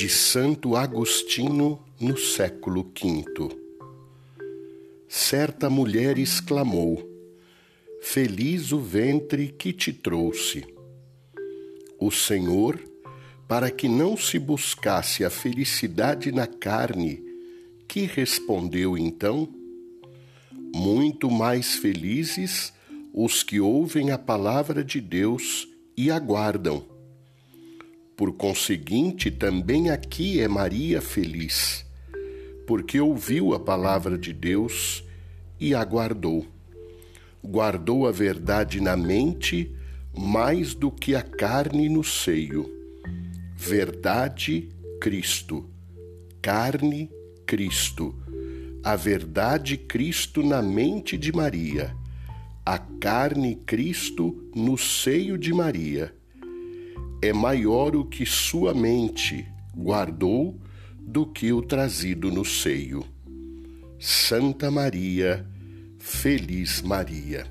de Santo Agostinho no século V. Certa mulher exclamou: Feliz o ventre que te trouxe. O Senhor, para que não se buscasse a felicidade na carne, que respondeu então? Muito mais felizes os que ouvem a palavra de Deus e aguardam por conseguinte, também aqui é Maria feliz, porque ouviu a palavra de Deus e aguardou. Guardou a verdade na mente mais do que a carne no seio. Verdade, Cristo. Carne, Cristo. A verdade, Cristo na mente de Maria. A carne, Cristo no seio de Maria é maior o que sua mente guardou do que o trazido no seio. Santa Maria, Feliz Maria.